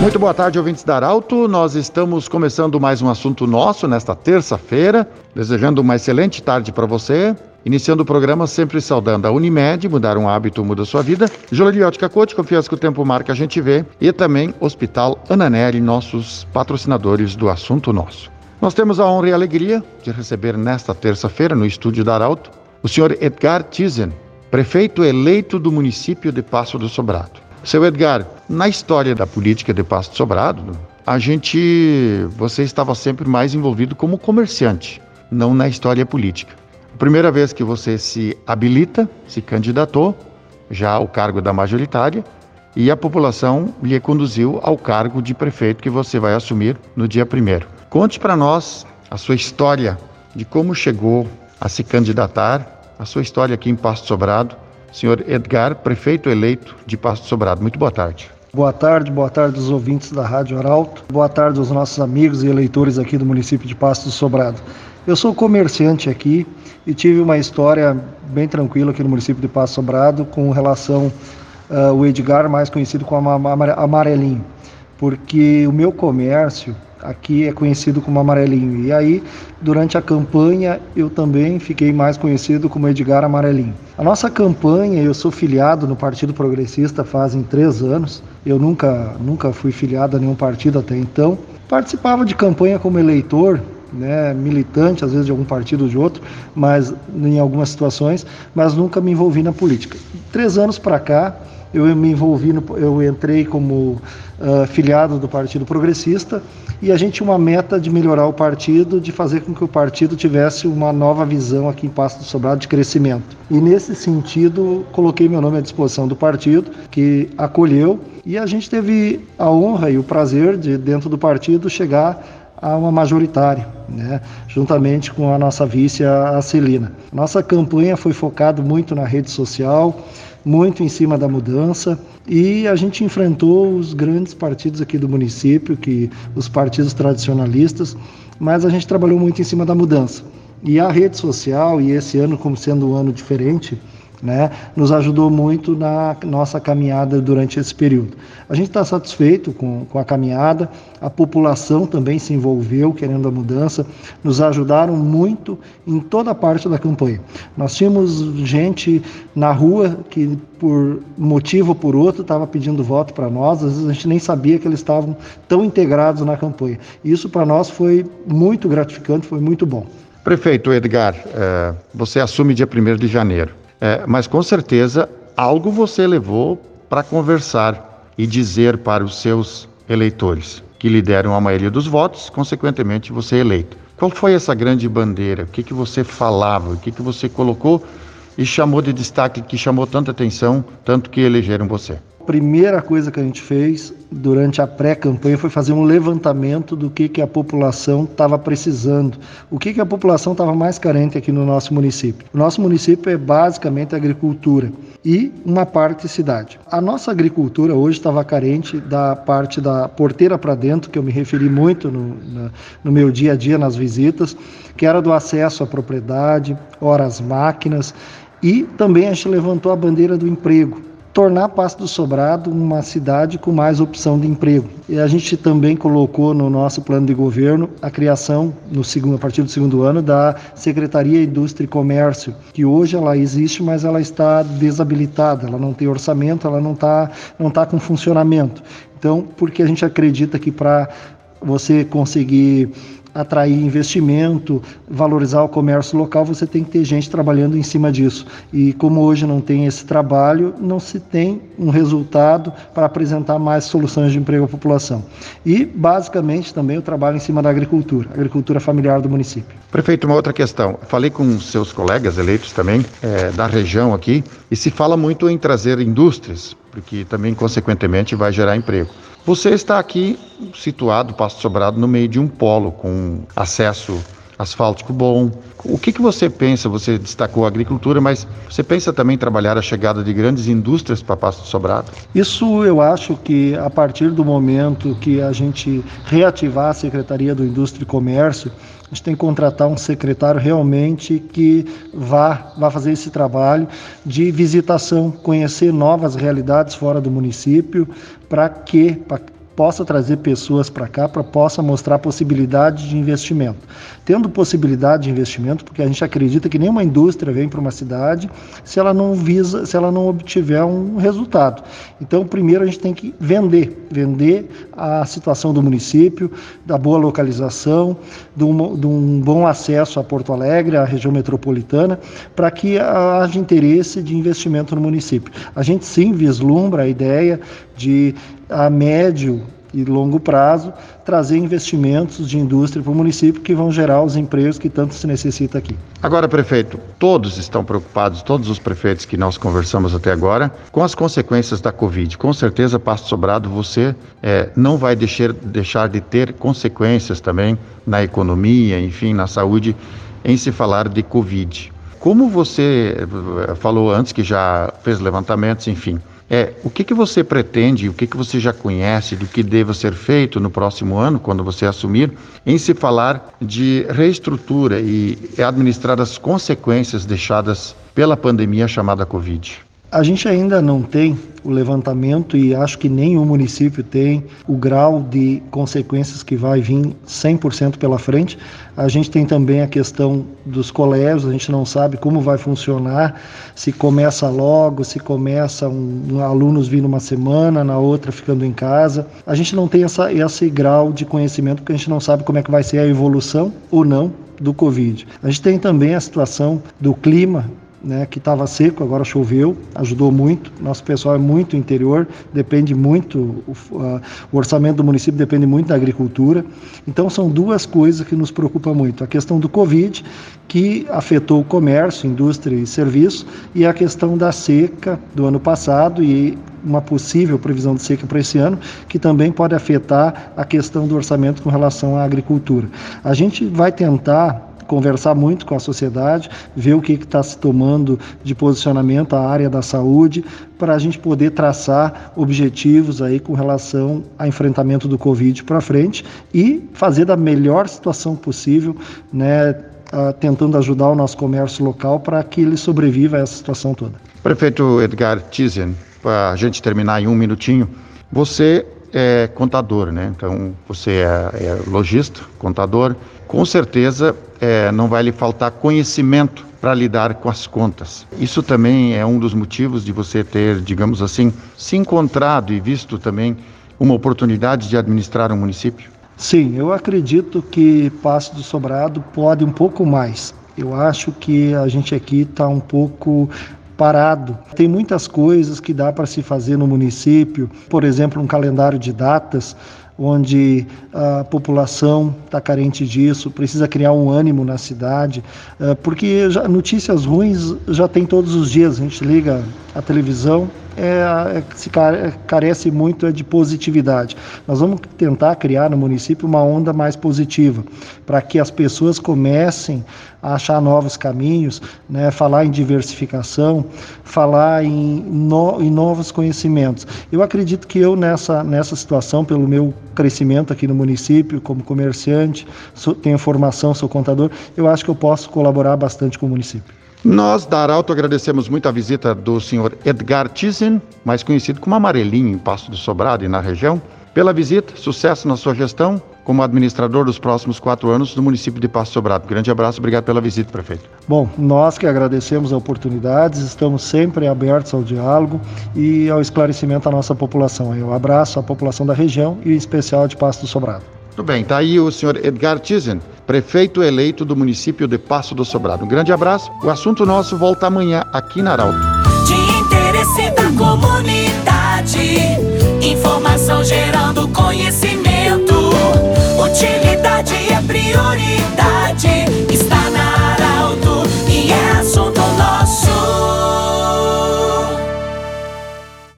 Muito boa tarde, ouvintes da Arauto. Nós estamos começando mais um assunto nosso nesta terça-feira, desejando uma excelente tarde para você. Iniciando o programa, sempre saudando a Unimed, mudar um hábito muda sua vida. Jolie Ótica Coach, confiança que o tempo marca, a gente vê. E também Hospital Ananeri, nossos patrocinadores do assunto nosso. Nós temos a honra e a alegria de receber nesta terça-feira, no estúdio da Arauto, o senhor Edgar Tizen, prefeito eleito do município de Passo do Sobrado. Seu Edgar, na história da política de Passo do Sobrado, a gente, você estava sempre mais envolvido como comerciante, não na história política. A primeira vez que você se habilita, se candidatou já ao cargo da majoritária e a população lhe conduziu ao cargo de prefeito que você vai assumir no dia primeiro. Conte para nós a sua história de como chegou a se candidatar, a sua história aqui em Pasto Sobrado senhor Edgar, prefeito eleito de Pasto Sobrado. Muito boa tarde. Boa tarde, boa tarde aos ouvintes da Rádio Arauto. Boa tarde aos nossos amigos e eleitores aqui do município de Pasto Sobrado. Eu sou comerciante aqui e tive uma história bem tranquila aqui no município de Pasto Sobrado com relação ao uh, Edgar, mais conhecido como Amarelinho, porque o meu comércio aqui é conhecido como Amarelinho. E aí, durante a campanha, eu também fiquei mais conhecido como Edgar Amarelinho. A nossa campanha, eu sou filiado no Partido Progressista fazem três anos. Eu nunca, nunca fui filiado a nenhum partido até então. Participava de campanha como eleitor, né, militante, às vezes de algum partido ou de outro, mas em algumas situações, mas nunca me envolvi na política. Três anos para cá, eu me envolvi, no, eu entrei como uh, filiado do Partido Progressista e a gente tinha uma meta de melhorar o partido, de fazer com que o partido tivesse uma nova visão aqui em Passo do Sobrado de crescimento. E nesse sentido, coloquei meu nome à disposição do partido, que acolheu, e a gente teve a honra e o prazer de, dentro do partido, chegar a uma majoritária, né? juntamente com a nossa vice, a Celina. Nossa campanha foi focada muito na rede social, muito em cima da mudança e a gente enfrentou os grandes partidos aqui do município, que os partidos tradicionalistas, mas a gente trabalhou muito em cima da mudança. E a rede social, e esse ano como sendo um ano diferente, né, nos ajudou muito na nossa caminhada durante esse período. A gente está satisfeito com, com a caminhada, a população também se envolveu querendo a mudança, nos ajudaram muito em toda a parte da campanha. Nós tínhamos gente na rua que, por motivo ou por outro, estava pedindo voto para nós, às vezes a gente nem sabia que eles estavam tão integrados na campanha. Isso para nós foi muito gratificante, foi muito bom. Prefeito Edgar, eh, você assume dia 1 de janeiro. É, mas com certeza algo você levou para conversar e dizer para os seus eleitores que lhe deram a maioria dos votos, consequentemente você é eleito. Qual foi essa grande bandeira? O que, que você falava? O que, que você colocou e chamou de destaque, que chamou tanta atenção, tanto que elegeram você? Primeira coisa que a gente fez durante a pré-campanha foi fazer um levantamento do que, que a população estava precisando, o que, que a população estava mais carente aqui no nosso município. O nosso município é basicamente agricultura e uma parte cidade. A nossa agricultura hoje estava carente da parte da porteira para dentro, que eu me referi muito no, no meu dia a dia nas visitas, que era do acesso à propriedade, horas máquinas e também a gente levantou a bandeira do emprego tornar Passo do Sobrado uma cidade com mais opção de emprego. E a gente também colocou no nosso plano de governo a criação, no segundo, a partir do segundo ano, da Secretaria Indústria e Comércio, que hoje ela existe, mas ela está desabilitada, ela não tem orçamento, ela não está não tá com funcionamento. Então, porque a gente acredita que para você conseguir atrair investimento, valorizar o comércio local, você tem que ter gente trabalhando em cima disso. E como hoje não tem esse trabalho, não se tem um resultado para apresentar mais soluções de emprego à população. E, basicamente, também o trabalho em cima da agricultura, agricultura familiar do município. Prefeito, uma outra questão. Falei com seus colegas eleitos também é, da região aqui e se fala muito em trazer indústrias, porque também, consequentemente, vai gerar emprego. Você está aqui situado, Pasto Sobrado, no meio de um polo com acesso asfáltico bom. O que, que você pensa? Você destacou a agricultura, mas você pensa também trabalhar a chegada de grandes indústrias para Pasto Sobrado? Isso eu acho que a partir do momento que a gente reativar a Secretaria do Indústria e Comércio, a gente tem que contratar um secretário realmente que vá, vá fazer esse trabalho de visitação, conhecer novas realidades fora do município, para que possa trazer pessoas para cá, para possa mostrar possibilidade de investimento. Tendo possibilidade de investimento, porque a gente acredita que nenhuma indústria vem para uma cidade se ela não visa, se ela não obtiver um resultado. Então, primeiro a gente tem que vender, vender a situação do município, da boa localização, de um, bom acesso a Porto Alegre, à região metropolitana, para que haja interesse de investimento no município. A gente sim vislumbra a ideia de a médio e longo prazo trazer investimentos de indústria para o município que vão gerar os empregos que tanto se necessita aqui. Agora, prefeito, todos estão preocupados, todos os prefeitos que nós conversamos até agora, com as consequências da Covid. Com certeza, Pasto Sobrado, você é, não vai deixar, deixar de ter consequências também na economia, enfim, na saúde, em se falar de Covid. Como você eh, falou antes, que já fez levantamentos, enfim, é, o que, que você pretende, o que, que você já conhece do que deva ser feito no próximo ano, quando você assumir, em se falar de reestrutura e administrar as consequências deixadas pela pandemia chamada Covid? A gente ainda não tem o levantamento e acho que nenhum município tem o grau de consequências que vai vir 100% pela frente. A gente tem também a questão dos colégios, a gente não sabe como vai funcionar, se começa logo, se começa um, um alunos vindo uma semana, na outra ficando em casa. A gente não tem essa, esse grau de conhecimento porque a gente não sabe como é que vai ser a evolução ou não do Covid. A gente tem também a situação do clima, né, que estava seco, agora choveu, ajudou muito. Nosso pessoal é muito interior, depende muito, o, uh, o, orçamento do município depende muito da agricultura. Então, são duas coisas que nos preocupam muito: a questão do Covid, que afetou o comércio, indústria e serviço, e a questão da seca do ano passado e uma possível previsão de seca para esse ano, que também pode afetar a questão do orçamento com relação à agricultura. A gente vai tentar conversar muito com a sociedade, ver o que está se tomando de posicionamento à área da saúde, para a gente poder traçar objetivos aí com relação ao enfrentamento do Covid para frente e fazer da melhor situação possível, né, tentando ajudar o nosso comércio local para que ele sobreviva a essa situação toda. Prefeito Edgar Tizen, para a gente terminar em um minutinho, você é contador, né? Então você é, é lojista, contador, com certeza é, não vai lhe faltar conhecimento para lidar com as contas. Isso também é um dos motivos de você ter, digamos assim, se encontrado e visto também uma oportunidade de administrar um município? Sim, eu acredito que Passo do Sobrado pode um pouco mais. Eu acho que a gente aqui está um pouco parado. Tem muitas coisas que dá para se fazer no município, por exemplo, um calendário de datas onde a população está carente disso, precisa criar um ânimo na cidade, eh, porque já, notícias ruins já tem todos os dias. A gente liga a televisão, é, é, se carece muito é de positividade. Nós vamos tentar criar no município uma onda mais positiva, para que as pessoas comecem a achar novos caminhos, né, falar em diversificação, falar em, no, em novos conhecimentos. Eu acredito que eu, nessa, nessa situação, pelo meu crescimento aqui no município, como comerciante, sou, tenho formação, sou contador, eu acho que eu posso colaborar bastante com o município. Nós, da Arauto, agradecemos muito a visita do senhor Edgar Tizen, mais conhecido como Amarelinho, em Pasto do Sobrado e na região. Pela visita, sucesso na sua gestão como administrador dos próximos quatro anos do município de Pasto Sobrado. Grande abraço, obrigado pela visita, prefeito. Bom, nós que agradecemos a oportunidade, estamos sempre abertos ao diálogo e ao esclarecimento da nossa população. Eu abraço a população da região e em especial de Pasto do Sobrado. Tudo bem, está aí o senhor Edgar Tizen, prefeito eleito do município de Passo do Sobrado. Um grande abraço. O assunto nosso volta amanhã aqui na Arauto. De interesse da comunidade, informação gerando conhecimento, utilidade é prioridade, está na Arauto e é assunto